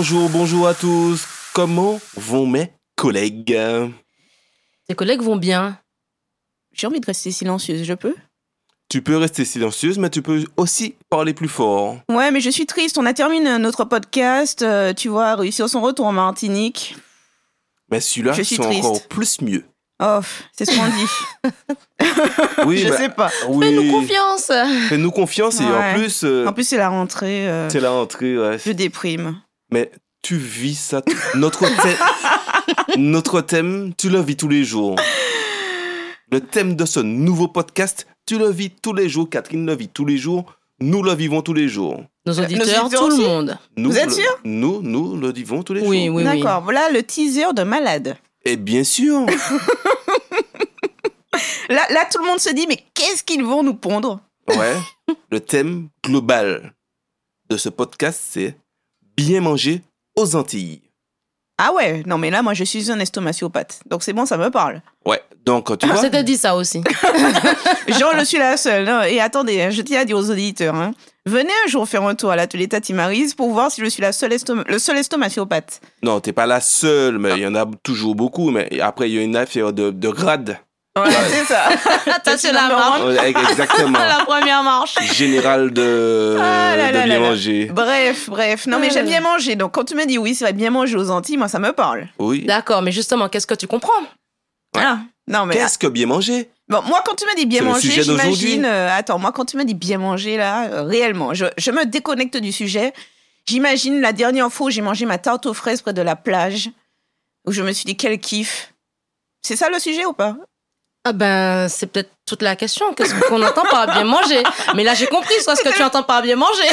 Bonjour, bonjour à tous. Comment vont mes collègues Tes collègues vont bien. J'ai envie de rester silencieuse, je peux? Tu peux rester silencieuse, mais tu peux aussi parler plus fort. Ouais, mais je suis triste. On a terminé notre podcast. euh, tu vois, réussir son retour en Martinique. Mais celui-là, Je suis c'est triste. encore plus mieux. Oh, c'est ce qu'on dit. Oui, je bah, sais pas. oui. Fais-nous confiance. Fais-nous confiance et en Ouais. plus, euh, En plus, c'est la rentrée. euh, c'est la rentrée. ouais. je déprime. Mais tu vis ça. Notre, thème- Notre thème, tu le vis tous les jours. Le thème de ce nouveau podcast, tu le vis tous les jours. Catherine le vit tous les jours. Nous le vivons tous les jours. Nos auditeurs, auditeurs tout le monde. Nous, Vous êtes le- sûr? Nous, nous le vivons tous les Oui, jours. oui, oui. D'accord. Voilà le teaser de malade. Et bien sûr. Là, là, tout le monde se dit, mais qu'est-ce qu'ils vont nous pondre? Ouais. Le thème global de ce podcast, c'est bien manger aux Antilles. Ah ouais, non, mais là, moi, je suis un estomaciopathe. Donc, c'est bon, ça me parle. Ouais. Donc, tu vois. s'était dit ça aussi. Genre, je suis la seule. hein. Et attendez, hein, je tiens à dire aux auditeurs, hein, venez un jour faire un tour à l'atelier Tati Maryse pour voir si je suis la seule le seul estomaciopathe. Non, t'es pas la seule, mais il y en a toujours beaucoup. Mais après, il y a une affaire de, de grade. Voilà, c'est ça. Attention la marche. Ouais, Exactement. La première marche. Général de, Ah là de là bien là là. manger. Bref, bref. Non, mais j'aime là bien manger. Donc, quand tu me dis oui, c'est vrai, bien manger aux Antilles, moi, ça me parle. Oui. D'accord, mais justement, qu'est-ce que tu comprends? Ouais. Ah, non, mais. Qu'est-ce que bien manger? Bon, moi, quand tu me dis bien manger, j'imagine. euh, attends, moi, quand tu me dis bien manger, là, euh, réellement, je, je me déconnecte du sujet. J'imagine la dernière fois où j'ai mangé ma tarte aux fraises près de la plage, où je me suis dit quel kiff. C'est ça le sujet ou pas? Ah ben, c'est peut-être toute la question. Qu'est-ce qu'on entend par bien manger? Mais là, j'ai compris soit ce que tu entends par bien manger.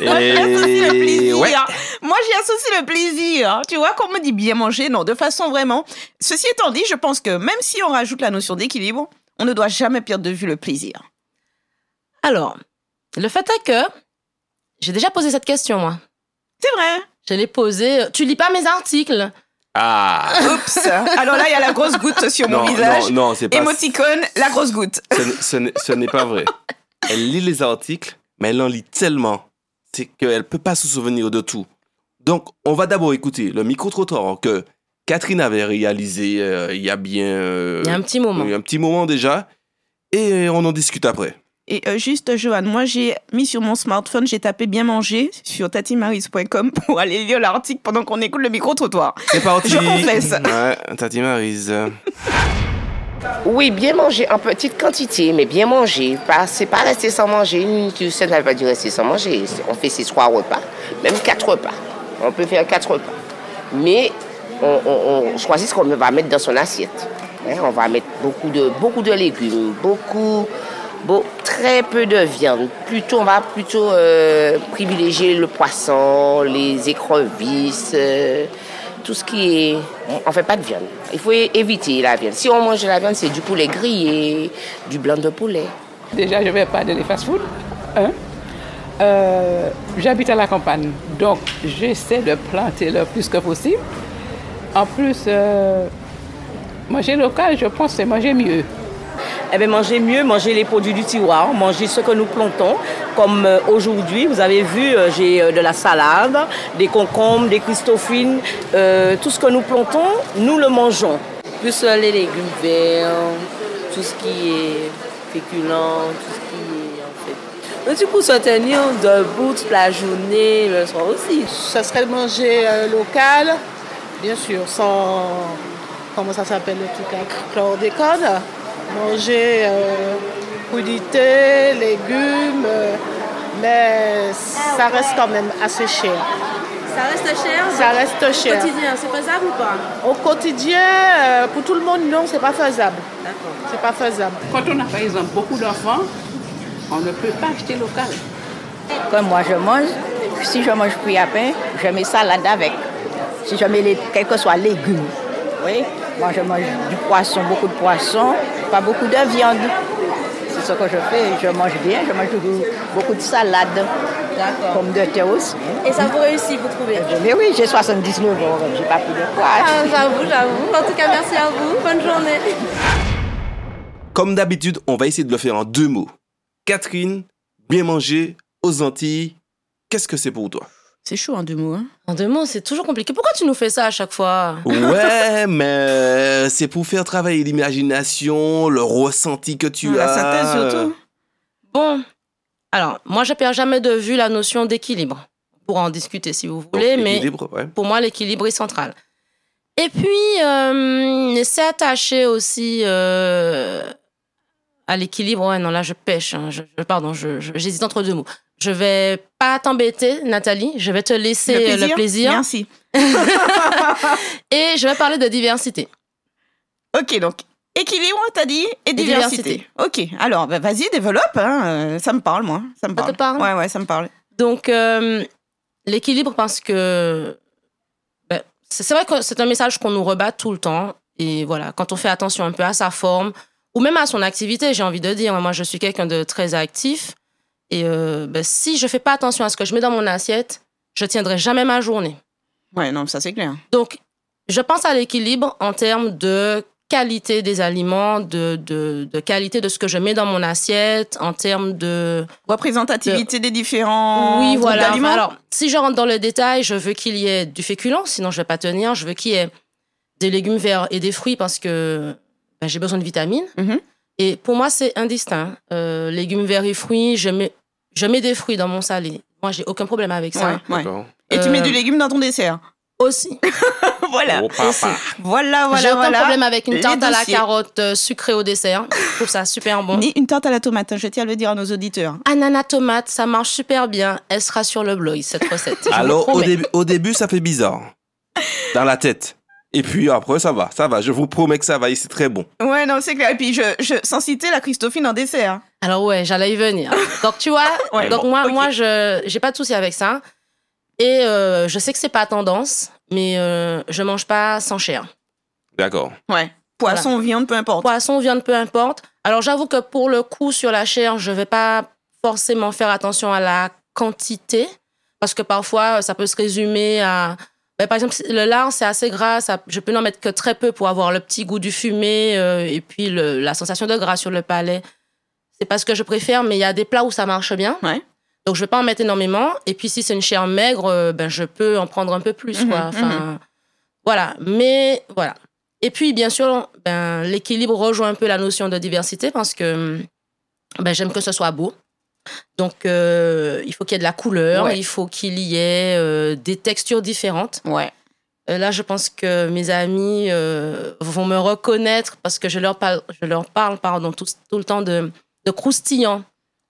Moi, j'y associe le Et plaisir. ouais. Moi, j'y associe le plaisir. Tu vois, quand on me dit bien manger, non, de façon vraiment. Ceci étant dit, je pense que même si on rajoute la notion d'équilibre, on ne doit jamais perdre de vue le plaisir. Alors, le fait est que j'ai déjà posé cette question, moi. C'est vrai. Je l'ai posée. Tu lis pas mes articles Ah Oups. Alors là, il y a la grosse goutte sur mon Non, visage. non, non, c'est pas. Émoticône, la grosse goutte. Ce, n'est- pas vrai. Elle lit les articles, mais elle en lit tellement. C'est qu'elle ne peut pas se souvenir de tout. Donc, on va d'abord écouter le micro-trottoir que Catherine avait réalisé euh, il y a bien. euh, Il y a un petit moment. il y a un petit moment déjà. Et on en discute après. Et euh, juste, Johan, moi, j'ai mis sur mon smartphone, j'ai tapé bien manger sur tatimaris.com pour aller lire l'article pendant qu'on écoute le micro-trottoir. C'est parti. Je confesse. Ouais, Tati Maryse. Oui, bien manger en petite quantité, mais bien manger. Pas, c'est pas rester sans manger. Une nutrition, ça ne veut pas dire rester sans manger. On fait ces trois repas, même quatre repas. On peut faire quatre repas. Mais on, on- on choisit ce qu'on va mettre dans son assiette. Hein, on va mettre beaucoup de, beaucoup de légumes, beaucoup, beau- très peu de viande. Plutôt, on va plutôt euh, privilégier le poisson, les écrevisses. euh, tout ce qui est... On ne fait pas de viande. Il faut éviter la viande. Si on mange la viande, c'est du poulet grillé, du blanc de poulet. Déjà, je ne vais pas dans les fast-food. hein. Euh, J'habite à la campagne, donc j'essaie de planter le plus que possible. En plus, manger local, je pense, c'est manger mieux. Eh bien, manger mieux, manger les produits du tiroir, manger ce que nous plantons. Comme euh, aujourd'hui, vous avez vu, euh, j'ai euh, de la salade, des concombres, des christophines. Euh, tout ce que nous plantons, nous le mangeons. Plus les légumes verts, tout ce qui est féculent, tout ce qui est en fait. Mais du coup, se tenir debout toute la journée, le soir aussi. Ça serait de manger euh, local, bien sûr, sans. Comment ça s'appelle le truc Chlordécone. Manger euh, crudité, légumes, euh, mais ça reste quand même assez cher. Ça reste cher Ça reste cher. Quotidien, c'est faisable ou pas? Au quotidien, euh, pour tout le monde, non, c'est pas faisable. D'accord. C'est pas faisable. Quand on a par exemple beaucoup d'enfants, on ne peut pas acheter local. Quand moi je mange, si je mange plus à pain, je mets salade avec. Si je mets les, quels que soient légumes. Oui, moi je mange du poisson, beaucoup de poisson, pas beaucoup de viande. C'est ce que je fais. Je mange bien, je mange toujours beaucoup de salade. D'accord. Pommes de aussi. Et ça vous réussit, vous trouvez? Mais oui, j'ai 79 ans, j'ai pas plus de poids. Ah, J'avoue, j'avoue. En tout cas, merci à vous. Bonne journée. Comme d'habitude, on va essayer de le faire en deux mots. Catherine, bien manger aux Antilles, qu'est-ce que c'est pour toi? C'est chaud en deux mots. Hein. En deux mots, c'est toujours compliqué. Pourquoi tu nous fais ça à chaque fois? Ouais, mais c'est pour faire travailler l'imagination, le ressenti que tu La as. synthèse surtout. Bon, alors, moi, je perds jamais de vue la notion d'équilibre. On pourra en discuter si vous Donc, voulez, mais ouais. pour moi, l'équilibre est central. Et puis, euh, c'est attaché aussi euh, à l'équilibre. Ouais, non, là, je pêche. hein. Je, je- pardon, je- je- j'hésite entre deux mots. Je vais pas t'embêter, Nathalie. Je vais te laisser euh, le plaisir. Merci. Et je vais parler de diversité. Ok, donc équilibre, t'as dit, et diversité. diversité. Ok, alors bah, vas-y, développe. hein, euh, Ça me parle, moi. Ça me Ça parle. te parle? Ouais, ouais, ça me parle. Donc, euh, l'équilibre, parce que ben, c'est c'est vrai que c'est un message qu'on nous rebat tout le temps. Et voilà, quand on fait attention un peu à sa forme, ou même à son activité, j'ai envie de dire, moi, je suis quelqu'un de très actif. Et euh, ben, si je fais pas attention à ce que je mets dans mon assiette, je tiendrai jamais ma journée. Ouais, non, ça c'est clair. Donc, je pense à l'équilibre en termes de qualité des aliments, de, de, de qualité de ce que je mets dans mon assiette, en termes de... Représentativité des différents Oui, voilà. d'aliments. Enfin, alors, si je rentre dans le détail, je veux qu'il y ait du féculent, sinon je vais pas tenir. Je veux qu'il y ait des légumes verts et des fruits parce que ben, j'ai besoin de vitamines. Mhm. Et pour moi, c'est indistinct. Euh, légumes verts et fruits, je mets, je mets des fruits dans mon salé. Moi, j'ai aucun problème avec ça. Ouais, ouais. D'accord. Et tu Euh, mets du légume dans ton dessert. Aussi. voilà. Oh, papa. Voilà, j'ai voilà, aucun voilà. problème avec une tarte à la carotte euh, sucrée au dessert. Je trouve ça super bon. Ni une tarte à la tomate, hein, je tiens à le dire à nos auditeurs. Ananas tomate, ça marche super bien. Elle sera sur le blog, cette recette. Alors, au début, ça fait bizarre. Dans la tête. Et puis après, ça va, ça va. Je vous promets que ça va et c'est très bon. Ouais, non, c'est clair. Et puis, je, je, sans citer la Christophine en dessert. Alors ouais, j'allais y venir. Donc tu vois, Ouais, donc bon, moi, moi, je j'ai pas de souci avec ça. Et euh, je sais que c'est pas tendance, mais euh, je mange pas sans chair. D'accord. Ouais. Poisson, viande, peu importe. Poisson, viande, peu importe. Alors j'avoue que pour le coup sur la chair, je vais pas forcément faire attention à la quantité parce que parfois ça peut se résumer à ben, par exemple, le lard, c'est assez gras. Ça, je peux n'en mettre que très peu pour avoir le petit goût du fumé euh, et puis le- la sensation de gras sur le palais. C'est pas ce que je préfère, mais il y a des plats où ça marche bien. Ouais. Donc, je vais pas en mettre énormément. Et puis, si c'est une chair maigre, euh, ben, je peux en prendre un peu plus. Mhm, quoi. Enfin, Voilà. Mais voilà. Et puis, bien sûr, ben, l'équilibre rejoint un peu la notion de diversité parce que ben, j'aime que ce soit beau. Donc, euh, il faut qu'il y ait de la couleur, Ouais. il faut qu'il y ait euh, des textures différentes. Ouais. Euh, là, je pense que mes amis euh, vont me reconnaître parce que je leur parle, je leur parle pardon, tout, tout le temps de, de croustillant.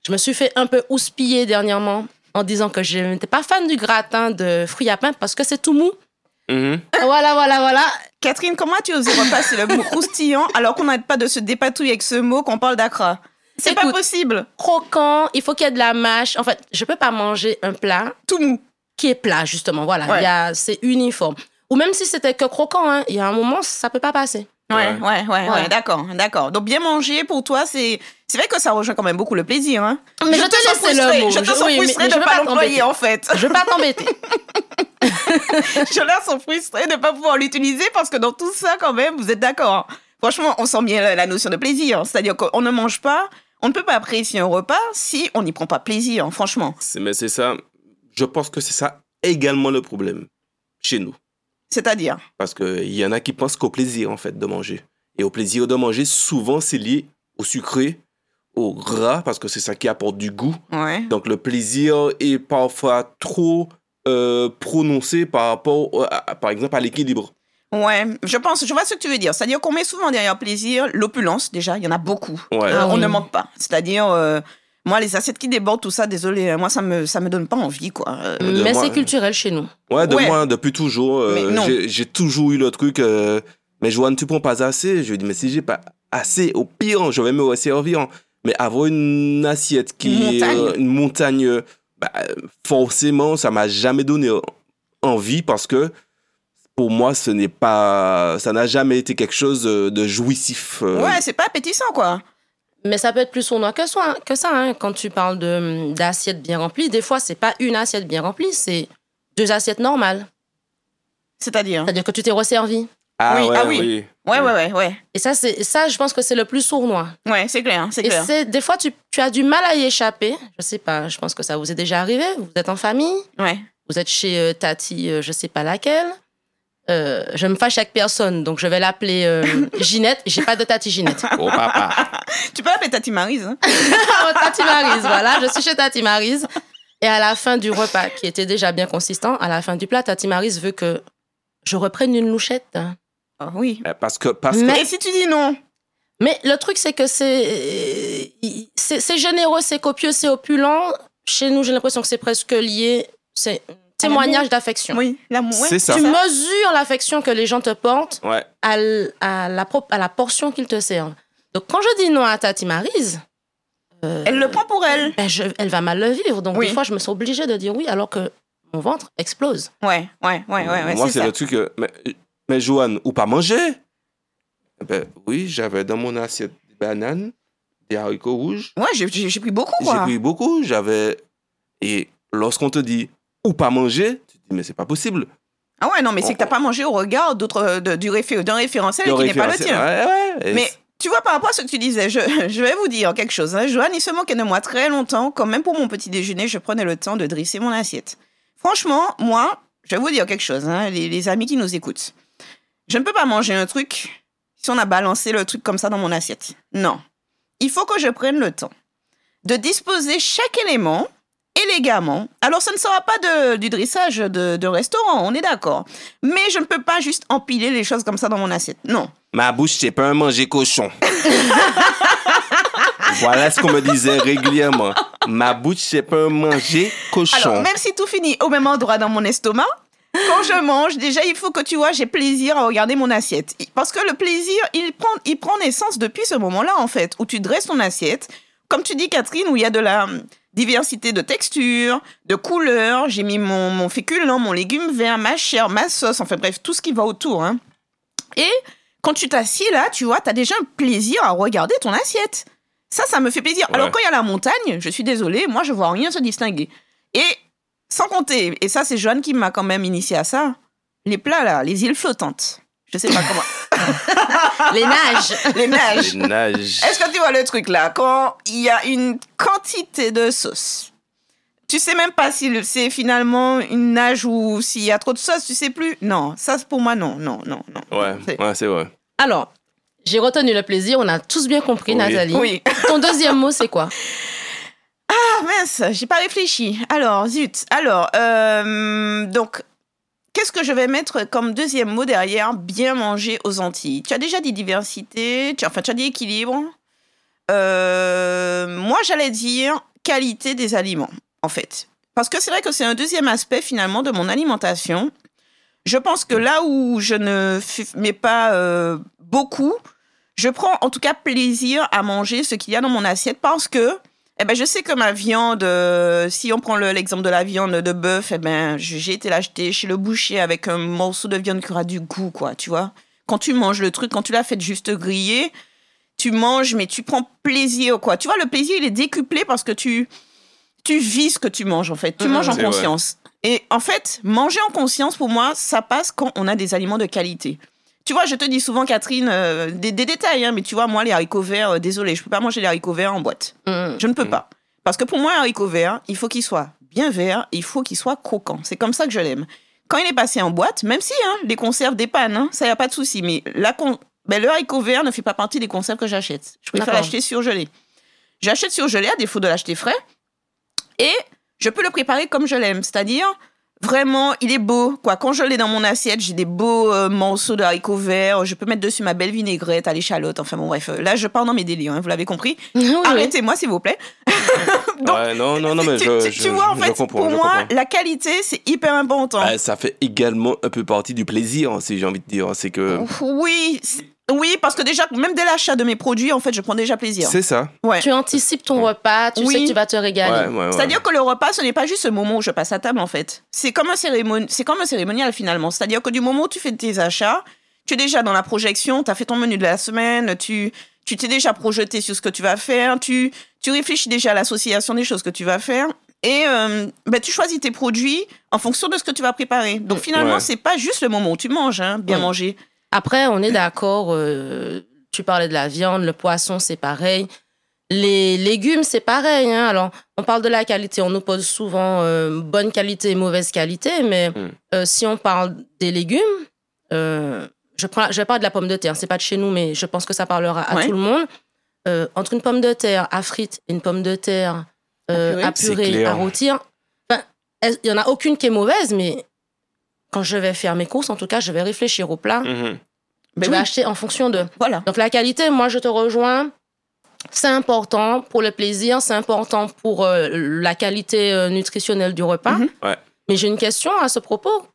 Je me suis fait un peu houspiller dernièrement en disant que je n'étais pas fan du gratin de fruits à pain parce que c'est tout mou. Mhm. Voilà, voilà, voilà. Catherine, comment tu osé repasser le mot croustillant alors qu'on n'arrête pas de se dépatouiller avec ce mot qu'on parle d'acra C'est pas possible. Croquant, il faut qu'il y ait de la mâche. En fait, je peux pas manger un plat Tout mou. qui est plat, justement. Voilà, Ouais. il y a- c'est uniforme. Ou même si c'était que croquant, hein, il y a un moment, ça peut pas passer. Ouais, Ouais. ouais, ouais, ouais, Voilà. d'accord, d'accord. Donc bien manger pour toi, c'est c'est vrai que ça rejoint quand même beaucoup le plaisir. Hein. Mais je, te laisse le mot. Je te sens oui, frustrée mais de je ne pas pas l'employer en fait. Je veux pas t'embêter. je la sens frustrée de ne pas pouvoir l'utiliser parce que dans tout ça quand même, vous êtes d'accord. Franchement, on sent bien la notion de plaisir. C'est-à-dire qu'on ne mange pas, on ne peut pas apprécier un repas si on n'y prend pas plaisir, franchement. C'est- Mais c'est ça. Je pense que c'est ça également le problème chez nous. C'est-à-dire? Parce qu'il y en a qui pensent qu'au plaisir, en fait, de manger. Et au plaisir de manger, souvent, c'est lié au sucré, au gras, parce que c'est ça qui apporte du goût. Ouais. Donc, le plaisir est parfois trop euh, prononcé par rapport, à- par exemple, à l'équilibre. Ouais, je pense, je vois ce que tu veux dire. C'est-à-dire qu'on met souvent derrière plaisir l'opulence, déjà, il y en a beaucoup. Ouais. Euh, Ah on oui. ne manque pas. C'est-à-dire, euh, moi, les assiettes qui débordent, tout ça, désolé, euh, moi, ça me, ça me donne pas envie, quoi. Euh, Mais c'est culturel chez nous. Ouais, de Ouais. moi, depuis toujours, euh, Mais non. j'ai toujours eu le truc. euh, mais Joanne, tu prends pas assez Je lui dis, mais si j'ai pas assez, au pire, je vais me resservir. Mais avoir une assiette qui Une est montagne. euh, une montagne, bah, forcément, ça m'a jamais donné envie parce que pour moi, ce n'est pas, ça n'a jamais été quelque chose de de jouissif. euh. Ouais, c'est pas appétissant, quoi. Mais ça peut être plus sournois que, soi- que ça. hein. Quand tu parles de- d'assiettes bien remplies, des fois, c'est pas une assiette bien remplie, c'est deux assiettes normales. C'est-à-dire? C'est-à-dire que tu t'es resservi. Ah, Oui, ouais, ah oui. oui. Ouais, ouais, ouais, ouais. Et ça, c'est ça, je pense que c'est le plus sournois. Ouais, c'est clair, c'est Et clair. c'est des fois, tu, tu as du mal à y échapper. Je sais pas, je pense que ça vous est déjà arrivé. Vous êtes en famille, Ouais. vous êtes chez euh, Tati, euh, je sais pas laquelle. Euh, je me fâche avec personne, donc je vais l'appeler euh, Ginette. J'ai pas de Tati Ginette. Oh, papa. Tu peux l'appeler Tati Marise. Hein? Oh, Tati Marise, voilà, je suis chez Tati Marise. Et à la fin du repas, qui était déjà bien consistant, à la fin du plat, Tati Marise veut que je reprenne une louchette. Oh, oui. Eh, Parce que, parce que, Mais- Et si tu dis non? Mais le truc, c'est que c'est c'est généreux, c'est copieux, c'est opulent. Chez nous, j'ai l'impression que c'est presque lié. C'est témoignage d'affection. Oui, l'amour. ouais, C'est ça. Tu mesures l'affection que les gens te portent ouais. à, la, à la portion qu'ils te servent. Donc, quand je dis non à Tati Marise, euh, Elle le prend pour elle. ben, je- elle va mal le vivre. Donc, Oui. des fois, je me suis obligée de dire oui, alors que mon ventre explose. Ouais, ouais, ouais, ouais, ouais Moi, c'est le truc. que- mais, mais Joanne, ou pas manger? Eh Ben oui, j'avais dans mon assiette des bananes, des haricots rouges. Ouais, j'ai- pris beaucoup, J'ai pris beaucoup. J'avais. Et lorsqu'on te dit ou pas manger, tu te dis, mais c'est pas possible. Ah ouais, non, mais c'est que t'as pas mangé au regard d'autres, de- du réfé- d'un référentiel qui n'est pas le tien. Ouais, ouais. Et Mais tu vois, par rapport à ce que tu disais, je, je vais vous dire quelque chose. Hein. Joanne, il se moquait de moi très longtemps, quand même pour mon petit déjeuner, je prenais le temps de dresser mon assiette. Franchement, moi, je vais vous dire quelque chose, hein, les, les amis qui nous écoutent. Je ne peux pas manger un truc si on a balancé le truc comme ça dans mon assiette. Non. Il faut que je prenne le temps de disposer chaque élément élégamment. Alors, ce ne sera pas de, du dressage de, de restaurant, on est d'accord. Mais je ne peux pas juste empiler les choses comme ça dans mon assiette. Non. Ma bouche, c'est pas un manger cochon. voilà ce qu'on me disait régulièrement. Ma bouche, c'est pas un manger cochon. Alors, même si tout finit au même endroit dans mon estomac, quand je mange, déjà, il faut que tu vois, j'ai plaisir à regarder mon assiette. Parce que le plaisir, il prend, il prend naissance depuis ce moment-là, en fait, où tu dresses ton assiette. Comme tu dis, Catherine, où il y a de la diversité de textures, de couleurs. J'ai mis mon, mon féculent, mon légume vert, ma chair, ma sauce, enfin bref, tout ce qui va autour. hein. Et quand tu t'assieds là, tu vois, tu as déjà un plaisir à regarder ton assiette. Ça, ça me fait plaisir. Alors quand il y a la montagne, je suis désolée, moi je vois rien se distinguer. Et sans compter, et ça c'est Joanne qui m'a quand même initié à ça, les plats là, les îles flottantes. Je sais pas comment. Les nages. les nages. Les nages. Est-ce que tu vois le truc là? Quand il y a une quantité de sauce, tu sais même pas si le- c'est finalement une nage ou s'il y a trop de sauce, tu sais plus? Non, ça pour moi non, non, non, non. Ouais, C'est- ouais, c'est vrai. Alors, j'ai retenu le plaisir. On a tous bien compris, Oui. Nathalie. Oui. Ton deuxième mot, c'est quoi? Ah mince, j'ai pas réfléchi. Alors, zut. Alors, euh, donc, qu'est-ce que je vais mettre comme deuxième mot derrière bien manger aux Antilles Tu as déjà dit diversité, enfin, tu as dit équilibre. Euh, moi, j'allais dire qualité des aliments, en fait. Parce que c'est vrai que c'est un deuxième aspect, finalement, de mon alimentation. Je pense que là où je ne mets pas euh, beaucoup, je prends en tout cas plaisir à manger ce qu'il y a dans mon assiette parce que eh ben, je sais que ma viande, euh, si on prend le- l'exemple de la viande de bœuf, eh ben, j'ai été l'acheter chez le boucher avec un morceau de viande qui aura du goût, quoi, tu vois. Quand tu manges le truc, quand tu l'as fait juste griller, tu manges, mais tu prends plaisir, quoi. Tu vois, le plaisir, il est décuplé parce que tu, tu vis ce que tu manges, en fait. Tu Mhm. manges en vrai. conscience. Et en fait, manger en conscience, pour moi, ça passe quand on a des aliments de qualité. Tu vois, je te dis souvent, Catherine, euh, des, des détails, hein, mais tu vois, moi, les haricots verts, euh, désolé, je peux pas manger les haricots verts en boîte. Hum, Je ne peux pas. Parce que pour moi, un haricot vert, il faut qu'il soit bien vert, il faut qu'il soit croquant. C'est comme ça que je l'aime. Quand il est passé en boîte, même si hein, les conserves dépannent, hein, ça, y a pas de souci, mais la con- ben, le haricot vert ne fait pas partie des conserves que j'achète. Je préfère l'acheter surgelé. J'achète surgelé à défaut de l'acheter frais. Et je peux le préparer comme je l'aime. C'est-à-dire, vraiment, il est beau. Quoi. Quand je l'ai dans mon assiette, j'ai des beaux euh, morceaux de haricots verts. Je peux mettre dessus ma belle vinaigrette à l'échalote. Enfin bon, bref. Là, je pars dans mes délires, hein, vous l'avez compris. oui, oui. Arrêtez-moi, s'il vous plaît. Donc, ouais, non, non, non, mais tu, je, tu- je- tu vois, en fait, comprends, pour moi, comprends. la qualité, c'est hyper important. Bah, ça fait également un peu partie du plaisir, si j'ai envie de dire. C'est que. Oui, c'est- oui, parce que déjà, même dès l'achat de mes produits, en fait, je prends déjà plaisir. C'est ça. Ouais. Tu anticipes ton repas, tu Oui. sais que tu vas te régaler. ouais, ouais. C'est-à-dire que le repas, ce n'est pas juste ce moment où je passe à table, en fait. C'est comme un cérémonial, c'est comme un cérémonial finalement. C'est-à-dire que du moment où tu fais tes achats, tu es déjà dans la projection, tu as fait ton menu de la semaine, tu tu t'es déjà projeté sur ce que tu vas faire, tu tu réfléchis déjà à l'association des choses que tu vas faire. Et euh, ben, tu choisis tes produits en fonction de ce que tu vas préparer. Donc finalement, Ouais. c'est pas juste le moment où tu manges, hein, bien Ouais. manger. Après, on est d'accord, euh, tu parlais de la viande, le poisson, c'est pareil. Les légumes, c'est pareil. hein. Alors, on parle de la qualité. On oppose souvent euh, bonne qualité et mauvaise qualité. Mais Mm. euh, si on parle des légumes, je prends, je vais parler de la pomme de terre. C'est pas de chez nous, mais je pense que ça parlera à Ouais. tout le monde. Entre une pomme de terre à frites et une pomme de terre À purée, à rôtir, enfin, elle- il y en a aucune qui est mauvaise, mais quand je vais faire mes courses, en tout cas, je vais réfléchir au plat. Ben je vais oui. acheter en fonction de. Voilà. Donc la qualité, moi je te rejoins. C'est important pour le plaisir, c'est important pour euh, la qualité euh, nutritionnelle du repas. Mhm. Ouais. Mais j'ai une question à ce propos.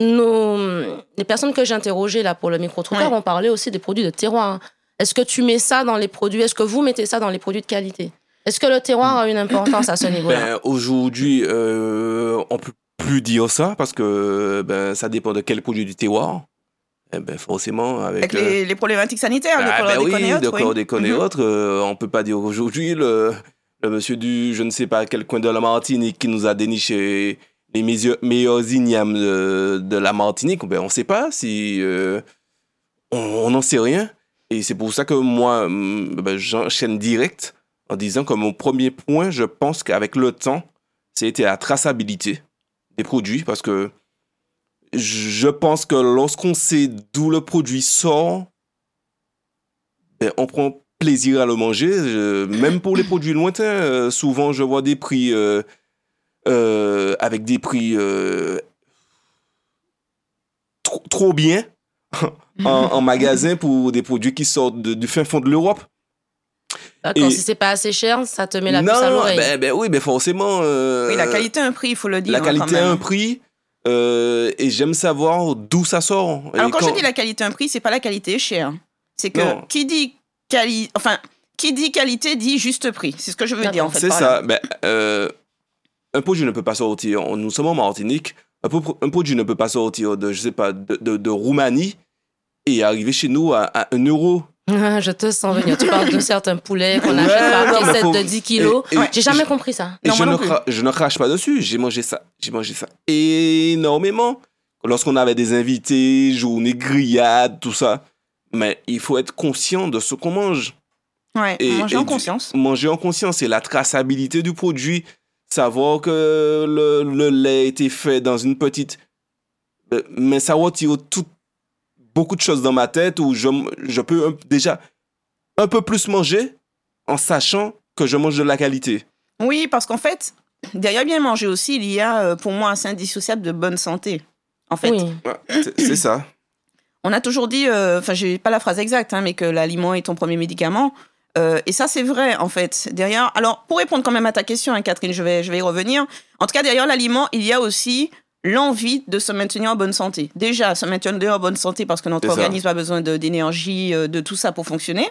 Nos, les personnes que j'ai interrogées là pour le micro-trottoir Ouais. ont parlé aussi des produits de terroir. Est-ce que tu mets ça dans les produits? Est-ce que vous mettez ça dans les produits de qualité? Est-ce que le terroir a une importance à ce niveau-là? Ben, Aujourd'hui, euh, on peut plus dire ça parce que ben, ça dépend de quel produit du terroir. Eh ben, forcément, avec, Avec euh, les, problématiques sanitaires, Ah, de ben oui, autres, oui. Mhm. autres. euh, on peut pas dire aujourd'hui le, le monsieur du je ne sais pas quel coin de la Martinique qui nous a déniché les meilleurs, ignames de, de la Martinique. Ben, on sait pas si euh, on n'en sait rien. Et c'est pour ça que moi, hum, ben, j'enchaîne direct en disant que mon premier point, je pense qu'avec le temps, c'était la traçabilité des produits parce que je pense que lorsqu'on sait d'où le produit sort, ben, on prend plaisir à le manger. Même pour les produits lointains, euh, souvent je vois des prix euh, euh, avec des prix trop, bien en, magasin pour des produits qui sortent du fin fond de l'Europe. D'accord, et- si c'est pas assez cher, ça te met la puce à non, l'oreille. ben, ben oui, ben forcément. euh, Oui, la qualité a un prix, il faut le dire. la hein, qualité a un prix. euh, et j'aime savoir d'où ça sort. Alors quand, je dis la qualité a un prix, c'est pas la qualité est chère. C'est que Non. qui dit quali... enfin, qui dit qualité dit juste prix. C'est ce que je veux dire en fait. C'est ça. Ben, euh, un produit ne peut pas sortir. Nous sommes en Martinique. Un, pro- un produit ne peut pas sortir de, je sais pas, de, de, de Roumanie et arriver chez nous à, à 1 euro. Ah, je te sens venir. Tu parles de certains poulets qu'on Ouais, achète par non, mais piécette faut- de 10 kilos. J'ai jamais je- compris ça. Et Non, je, moi ne non plus. cra- je ne crache pas dessus. J'ai mangé ça. J'ai mangé ça énormément. Lorsqu'on avait des invités, journées grillades, tout ça. Mais il faut être conscient de ce qu'on mange. Ouais, Et- manger et en du- conscience. Manger en conscience et la traçabilité du produit. Savoir que le, le lait a été fait dans une petite. Euh, Mais ça retire tout, beaucoup de choses dans ma tête où je, je peux un- déjà un peu plus manger en sachant que je mange de la qualité. Oui, parce qu'en fait, derrière bien manger aussi, il y a euh, pour moi un sein indissociable de bonne santé. En fait, Oui. Ouais, c'est ça. on a toujours dit, euh, enfin, j'ai pas la phrase exacte, hein, mais que l'aliment est ton premier médicament. Euh, et ça, c'est vrai, en fait. Derrière, alors, pour répondre quand même à ta question, hein, Catherine, je vais, je vais y revenir. En tout cas, derrière l'aliment, il y a aussi l'envie de se maintenir en bonne santé. Déjà, se maintenir en bonne santé parce que notre organisme a besoin d'énergie, euh, de tout ça pour fonctionner.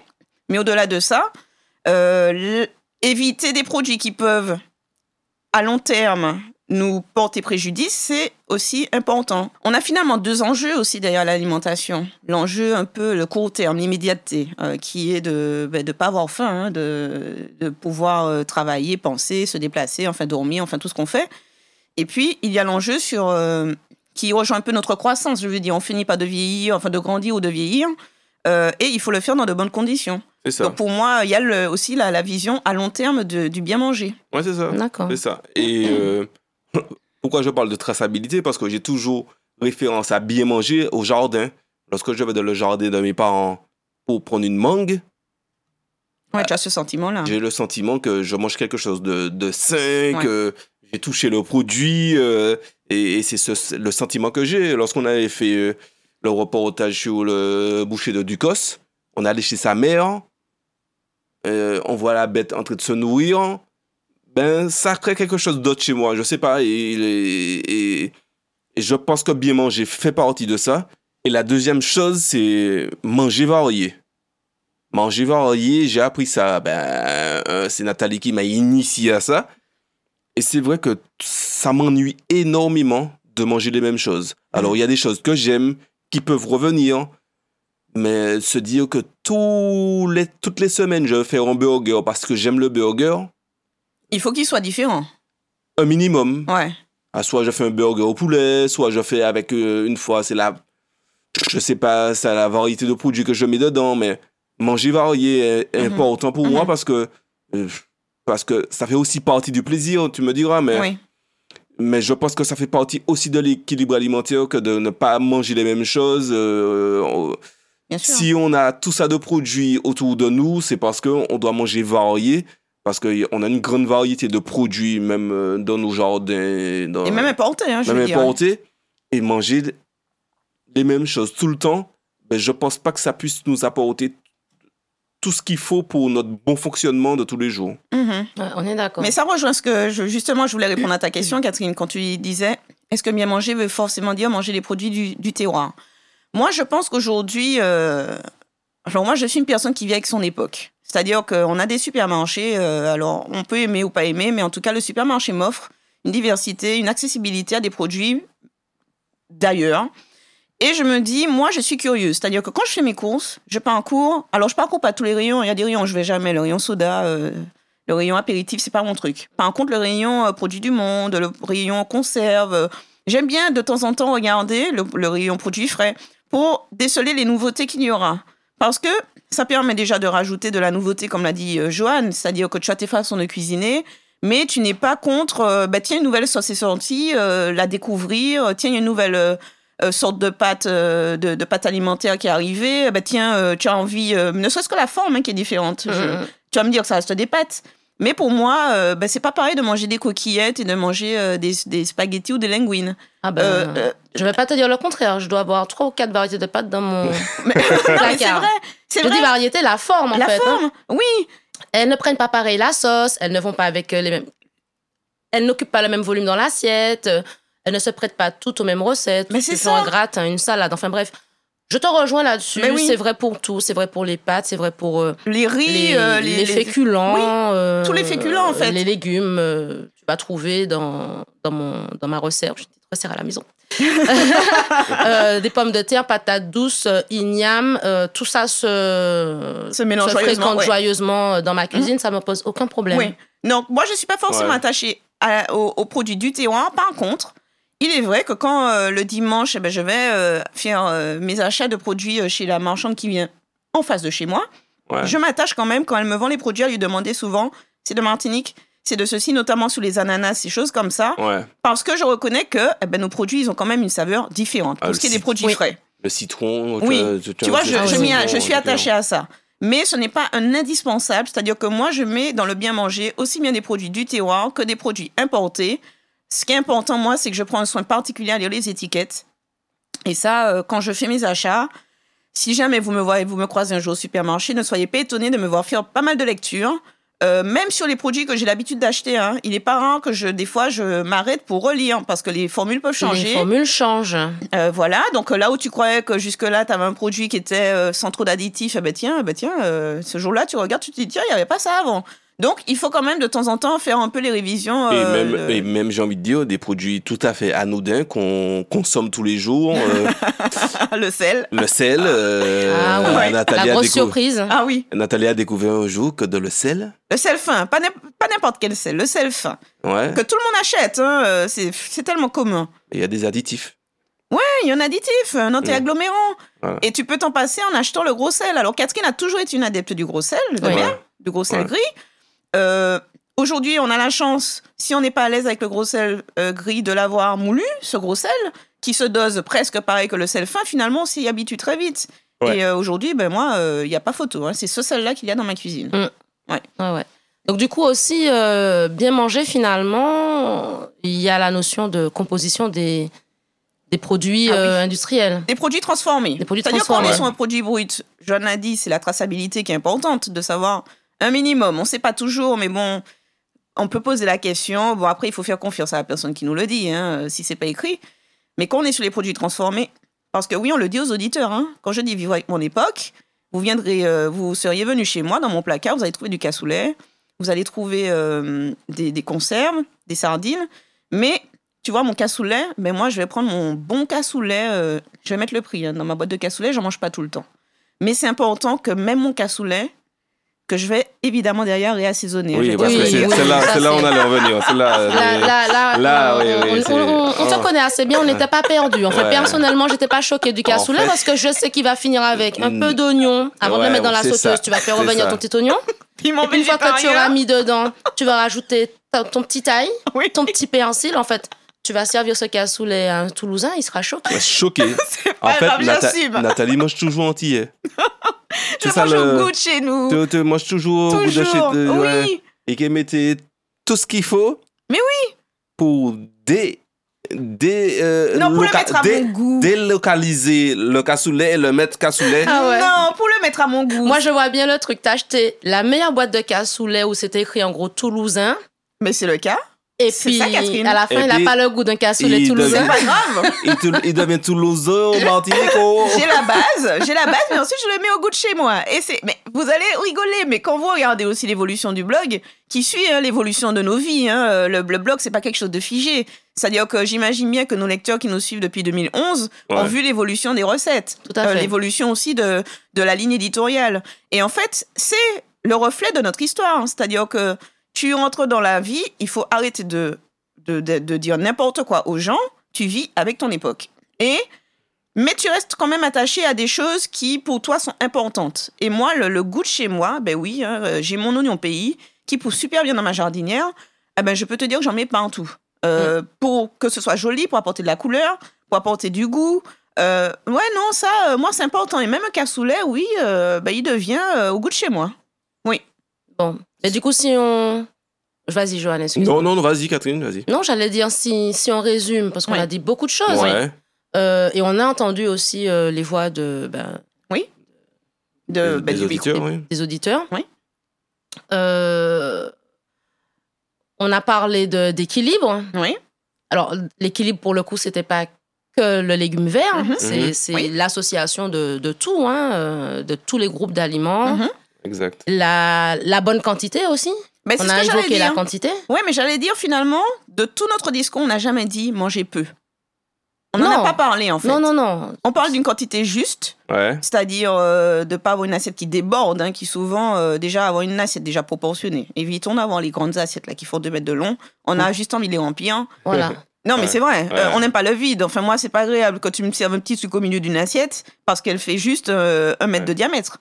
Mais au-delà de ça, euh, éviter des produits qui peuvent, à long terme, nous porter préjudice, c'est aussi important. On a finalement deux enjeux aussi derrière l'alimentation. L'enjeu un peu le court terme, l'immédiateté, euh, qui est de ne pas avoir faim, hein, de, de pouvoir euh, travailler, penser, se déplacer, enfin dormir, enfin tout ce qu'on fait. Et puis, il y a l'enjeu sur euh, qui rejoint un peu notre croissance. Je veux dire, on finit pas de vieillir, enfin de grandir ou de vieillir. euh, et il faut le faire dans de bonnes conditions. C'est ça. Donc pour moi, il y a le- aussi la, la vision à long terme de- du bien manger. Ouais, c'est ça. D'accord. C'est ça. Et euh, pourquoi je parle de traçabilité? Parce que j'ai toujours référence à bien manger au jardin. Lorsque je vais dans le jardin de mes parents pour prendre une mangue, Ouais, tu as ce sentiment-là. j'ai le sentiment que je mange quelque chose de, de sain, que j'ai touché le produit. euh, et c'est ce- le sentiment que j'ai. Lorsqu'on avait fait euh, le reportage sur le boucher de Ducos, on allait chez sa mère, euh, on voit la bête en train de se nourrir. Ben, ça crée quelque chose d'autre chez moi. Je sais pas. Et, je pense que bien manger fait partie de ça. Et la deuxième chose, c'est manger varié. Manger varié, j'ai appris ça. Ben, c'est Nathalie qui m'a initié à ça. Et c'est vrai que ça m'ennuie énormément de manger les mêmes choses. Alors, il y a des choses que j'aime qui peuvent revenir. Mais se dire que tous les, toutes les semaines, je vais faire un burger parce que j'aime le burger, Il faut qu'il soit différent. un minimum. Ouais. Ah, soit je fais un burger au poulet, soit je fais avec euh, une fois, c'est la. Je sais pas, c'est la variété de produits que je mets dedans, mais manger varié est, est Mhm. important pour moi Mhm. parce que Euh, Parce que ça fait aussi partie du plaisir, tu me diras, mais, Oui. mais je pense que ça fait partie aussi de l'équilibre alimentaire que de ne pas manger les mêmes choses. euh, on- Bien sûr. si on a tout ça de produits autour de nous, c'est parce qu'on doit manger varié, parce qu'on a une grande variété de produits, même euh, dans nos jardins. Dans, Et même importé, hein, je même veux dire. importés, et manger les mêmes choses tout le temps, ben, je pense pas que ça puisse nous apporter tout ce qu'il faut pour notre bon fonctionnement de tous les jours. Mhm. Ouais, on est d'accord. Mais ça rejoint ce que je, justement, je voulais répondre à ta question, Catherine, quand tu disais est-ce que bien manger veut forcément dire manger les produits du, du terroir? Moi, je pense qu'aujourd'hui, euh, genre moi, je suis une personne qui vit avec son époque. C'est-à-dire qu'on a des supermarchés, euh, alors on peut aimer ou pas aimer, mais en tout cas, le supermarché m'offre une diversité, une accessibilité à des produits d'ailleurs. Et je me dis, moi, je suis curieuse. C'est-à-dire que quand je fais mes courses, je parcours. Alors, je parcours pas tous les rayons. Il y a des rayons je vais jamais. Le rayon soda, euh, le rayon apéritif, c'est pas mon truc. Par contre, le rayon euh, produits du monde, le rayon conserve. J'aime bien de temps en temps regarder le, rayon produits frais pour déceler les nouveautés qu'il y aura. Parce que ça permet déjà de rajouter de la nouveauté, comme l'a dit euh, Johan, c'est-à-dire que tu as tes façons de cuisiner, mais tu n'es pas contre, euh, bah, tiens, une nouvelle sauce est sortie, la découvrir, tiens, une nouvelle euh, sorte de pâte, euh, de, de pâte alimentaire qui est arrivée, bah, tiens, euh, tu as envie, ne serait-ce que la forme hein, qui est différente. Je- Mhm. tu vas me dire que ça reste des pâtes. Mais pour moi, euh, bah, c'est pas pareil de manger des coquillettes et de manger euh, des, des spaghettis ou des linguines. Ah ben, Euh, je vais pas te dire le contraire. Je dois avoir trois ou quatre variétés de pâtes dans mon mais c'est vrai, c'est Je dis variété, la forme en la fait. hein. forme, oui. Elles ne prennent pas pareil la sauce, elles ne vont pas avec les mêmes. Elles n'occupent pas le même volume dans l'assiette, elles ne se prêtent pas toutes aux mêmes recettes. Mais tu c'est fais un ça. gratin, une salade, enfin bref. Je te rejoins là-dessus. Mais oui. C'est vrai pour tout. C'est vrai pour les pâtes, c'est vrai pour euh, Les riz, les, euh, les les, féculents. Oui, euh, tous les féculents, en fait. Les légumes, euh, tu vas trouver dans, dans, mon, dans ma une petite à la maison. Euh, des pommes de terre, patates douces, igname, euh, tout ça se, Se mélange joyeusement, fréquente ouais. joyeusement dans ma cuisine. Ça me pose aucun problème. Oui. Donc, moi, je suis pas forcément Ouais. attachée à- aux, aux produits du terroir. Par contre, il est vrai que quand euh, le dimanche, eh ben, je vais euh, faire euh, mes achats de produits euh, chez la marchande qui vient en face de chez moi, Ouais. je m'attache quand même, quand elle me vend les produits, à lui demander souvent c'est de Martinique, c'est de ceci, notamment sous les ananas, ces choses comme ça. Ouais. Parce que je reconnais que eh ben, nos produits, ils ont quand même une saveur différente. Ah, Pour ce qui est des produits Oui. frais. Le citron. Oui, tu, Tu vois, je, je suis attachée à ça. Mais ce n'est pas un indispensable, c'est-à-dire que moi, je mets dans le bien manger aussi bien des produits du terroir que des produits importés. Ce qui est important, moi, c'est que je prends un soin particulier à lire les étiquettes. Et ça, euh, quand je fais mes achats, si jamais vous me voyez, vous me croisez un jour au supermarché, ne soyez pas étonnés de me voir faire pas mal de lectures. Euh, même sur les produits que j'ai l'habitude d'acheter, hein, il est pas rare que je, des fois, je m'arrête pour relire parce que les formules peuvent changer. Les formules changent. Euh, voilà, donc là où tu croyais que jusque-là, tu avais un produit qui était sans trop d'additifs, eh ben tiens, eh ben tiens ce jour-là, tu regardes, tu te dis, tiens, il n'y avait pas ça avant. Donc, il faut quand même de temps en temps faire un peu les révisions. Et euh, même, le- et même j'ai envie de dire, des produits tout à fait anodins qu'on consomme tous les jours. euh, le sel. le sel. euh, Ah ouais. Nathalie, La grosse décou- surprise. Ah oui, Nathalie a découvert un jour que de le sel, le sel fin, pas n'im- pas n'importe quel sel, le sel fin. ouais, Que tout le monde achète, hein, c'est tellement commun. il y a des additifs. Ouais, il y a un additif, un anti-agglomérant. Voilà. Et tu peux t'en passer en achetant le gros sel. Alors, Catherine a toujours été une adepte du gros sel, Ouais. du gros sel Ouais. gris. Euh, Aujourd'hui, on a la chance, si on n'est pas à l'aise avec le gros sel euh, gris, de l'avoir moulu, ce gros sel, qui se dose presque pareil que le sel fin. Finalement, on s'y habitue très vite. Ouais. Et euh, aujourd'hui, ben moi, il n'y a pas photo. hein. C'est ce sel-là qu'il y a dans ma cuisine. Ouais, ouais. Donc du coup aussi, euh, bien manger finalement, il y a la notion de composition des, des produits Ah oui. euh, industriels. Des produits transformés. Des produits C'est-à-dire qu'on est sur un produit brut. Joanne l'a dit, c'est la traçabilité qui est importante, de savoir un minimum. On ne sait pas toujours, mais bon, on peut poser la question. Bon, après, il faut faire confiance à la personne qui nous le dit, hein, si c'est pas écrit. Mais quand on est sur les produits transformés, parce que oui, on le dit aux auditeurs, hein, quand je dis vivre avec mon époque, vous viendrez, euh, vous seriez venu chez moi dans mon placard, vous allez trouver du cassoulet, vous allez trouver euh, des, conserves, des sardines, mais tu vois, mon cassoulet, ben moi, je vais prendre mon bon cassoulet, euh, je vais mettre le prix hein, dans ma boîte de cassoulet, j'en mange pas tout le temps. Mais c'est important que même mon cassoulet, que je vais évidemment derrière réassaisonner. Oui, parce que oui, c'est oui, c'est là, là on allait revenir. C'est là, Là, là, là, on, on- c'est- on- on te connaît assez bien, on n'était pas perdu. En fait, Ouais. personnellement, j'étais pas choquée du cassoulet En fait- parce que je sais qu'il va finir avec un Mm. peu d'oignon avant de le mettre dans la sauteuse. ça. Tu vas faire revenir ton petit oignon. Piment Et puis une fois que tu auras mis dedans, tu vas rajouter ton petit ail, Oui. ton petit persil. En fait, tu vas servir ce cassoulet à un Toulousain, il sera choqué. Ouais, choqué. En pas fait, Nata-. Nathalie mange toujours antillais. Je ça, mange le- au goût de chez nous. Tu, tu manges toujours goût de chez Toujours. de- ouais. Oui. Et qu'elle mettait tout ce qu'il faut. Mais oui. Pour dé, dé, euh, Non, pour le mettre à dé- mon goût. délocaliser le cassoulet et le mettre cassoulet. Ah ouais. Non, pour le mettre à mon goût. Moi, je vois bien le truc. T'as acheté la meilleure boîte de cassoulet où c'était écrit en gros Toulousain. Mais c'est le cas. Et C'est puis, ça, à la fin, Et il n'a pas le goût d'un cassoulet toulousain. devient- Pas grave. il, il devient toulousain, martinico. J'ai la base, j'ai la base, mais ensuite je le mets au goût de chez moi. Et c'est, mais vous allez rigoler, mais quand vous regardez aussi l'évolution du blog, qui suit hein, l'évolution de nos vies, hein, euh, le, le blog c'est pas quelque chose de figé. C'est-à-dire que j'imagine bien que nos lecteurs qui nous suivent depuis 2011 ont vu l'évolution des recettes, Tout à Euh, fait. l'évolution aussi de de la ligne éditoriale. Et en fait, c'est le reflet de notre histoire. C'est-à-dire que tu entres dans la vie, il faut arrêter de de, de, de dire n'importe quoi aux gens. Tu vis avec ton époque. Et mais tu restes quand même attaché à des choses qui, pour toi, sont importantes. Et moi, le, le goût de chez moi, ben oui, hein, euh, j'ai mon oignon pays qui pousse super bien dans ma jardinière. Eh ben, je peux te dire que j'en mets partout. Euh, Pour que ce soit joli, pour apporter de la couleur, pour apporter du goût. Euh, ouais, non, ça, euh, moi, c'est important. Et même un cassoulet, oui, ben, il devient au goût de chez moi. Bon. Et du coup, si on. Vas-y, excuse-moi. Non, non, non, vas-y, Catherine, vas-y. Non, j'allais dire si, si on résume, parce qu'on a dit beaucoup de choses. Ouais. Euh, et on a entendu aussi euh, les voix de, ben, De, Des- ben, des auditeurs, oui. des auditeurs. Oui. Euh, on a parlé de- d'équilibre. Oui. Alors, l'équilibre, pour le coup, c'était pas que le légume vert. Mhm. C'est Mhm. c'est Oui. l'association de, de tout, hein, de tous les groupes d'aliments. Mhm. Exact. La, la bonne quantité aussi? On ce a évoqué la dire. quantité? Ouais, mais j'allais dire finalement, de tout notre discours, on n'a jamais dit manger peu. On n'en a pas parlé en fait. Non, non, non. On parle d'une quantité juste, Ouais. c'est-à-dire euh, de pas avoir une assiette qui déborde, hein, qui souvent euh, déjà avoir une assiette déjà proportionnée. Évitons d'avoir les grandes assiettes là qui font 2 mètres de long. On a juste envie de les remplir. Voilà. Non, mais Ouais. c'est vrai. euh, on n'aime pas le vide. Enfin moi, c'est pas agréable quand tu me serves un petit truc au milieu d'une assiette parce qu'elle fait juste euh, un mètre Ouais. de diamètre.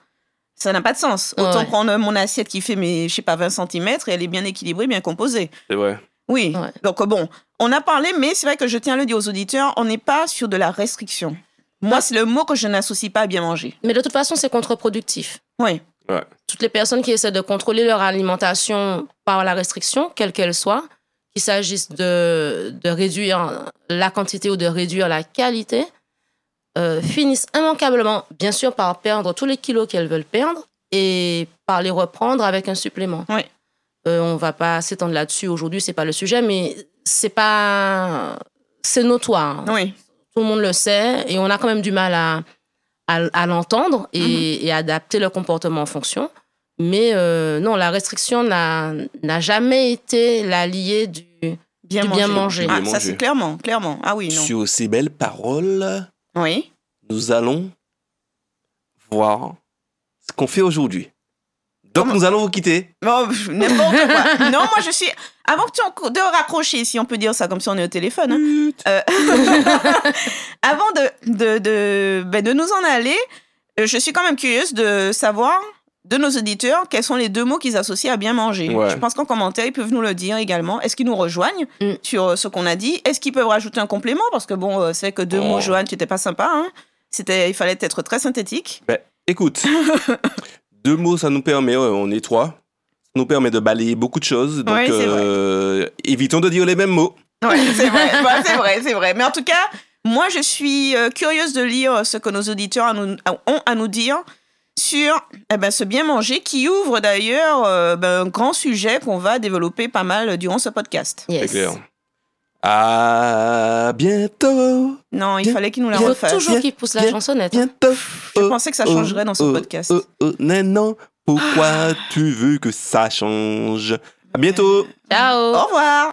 Ça n'a pas de sens. Autant Ouais. prendre mon assiette qui fait mes, je sais pas, 20 cm et elle est bien équilibrée, bien composée. C'est vrai. Oui. Ouais. Donc, bon, on a parlé, mais c'est vrai que je tiens à le dire aux auditeurs, on n'est pas sur de la restriction. Moi, c'est le mot que je n'associe pas à bien manger. Mais de toute façon, c'est contre-productif. Oui. Toutes les personnes qui essaient de contrôler leur alimentation par la restriction, quelle qu'elle soit, qu'il s'agisse de, de réduire la quantité ou de réduire la qualité, euh, finissent immanquablement, bien sûr, par perdre tous les kilos qu'elles veulent perdre et par les reprendre avec un supplément. Oui. Euh, on va pas s'étendre là-dessus aujourd'hui, c'est pas le sujet, mais c'est pas, c'est notoire. Oui. Tout le monde le sait et on a quand même du mal à, à, à l'entendre et, et adapter le comportement en fonction. Mais euh, non, la restriction n'a n'a jamais été l'allié du. Bien Du manger. bien manger. Ah, Bien ça, c'est clairement, clairement. Ah oui, non. Sur ces belles paroles, Oui. nous allons voir ce qu'on fait aujourd'hui. Donc, nous allons vous quitter. N'importe quoi. non, moi, je suis. Avant que tu en... de raccrocher, si on peut dire ça comme si on est au téléphone. hein. Euh, Avant de, de, de, ben, de nous en aller, euh, je suis quand même curieuse de savoir de nos auditeurs quels sont les deux mots qu'ils associent à bien manger. Ouais. Je pense qu'en commentaire, ils peuvent nous le dire également. Est-ce qu'ils nous rejoignent Mm. sur euh, ce qu'on a dit? Est-ce qu'ils peuvent rajouter un complément? Parce que bon, euh, c'est vrai que deux Oh. mots, Joanne, tu n'étais pas sympa. Hein C'était, il fallait être très synthétique. Ben, écoute, deux mots, ça nous permet, on est trois, ça nous permet de balayer beaucoup de choses. Donc, Ouais, euh, évitons de dire les mêmes mots. Ouais, c'est vrai, c'est vrai, c'est vrai. Mais en tout cas, moi, je suis curieuse de lire ce que nos auditeurs ont à nous dire sur eh ben, ce bien manger qui ouvre d'ailleurs euh, ben, un grand sujet qu'on va développer pas mal durant ce podcast. C'est Yes. clair. À bientôt. Non, il Bien, fallait qu'il nous la Il faut refasse. toujours Bien, qu'il pousse la bien, chansonnette. Bientôt. Je pensais que ça changerait dans ce podcast. Oh, oh, non, non. Pourquoi tu veux que ça change? À bientôt. Ciao. Au revoir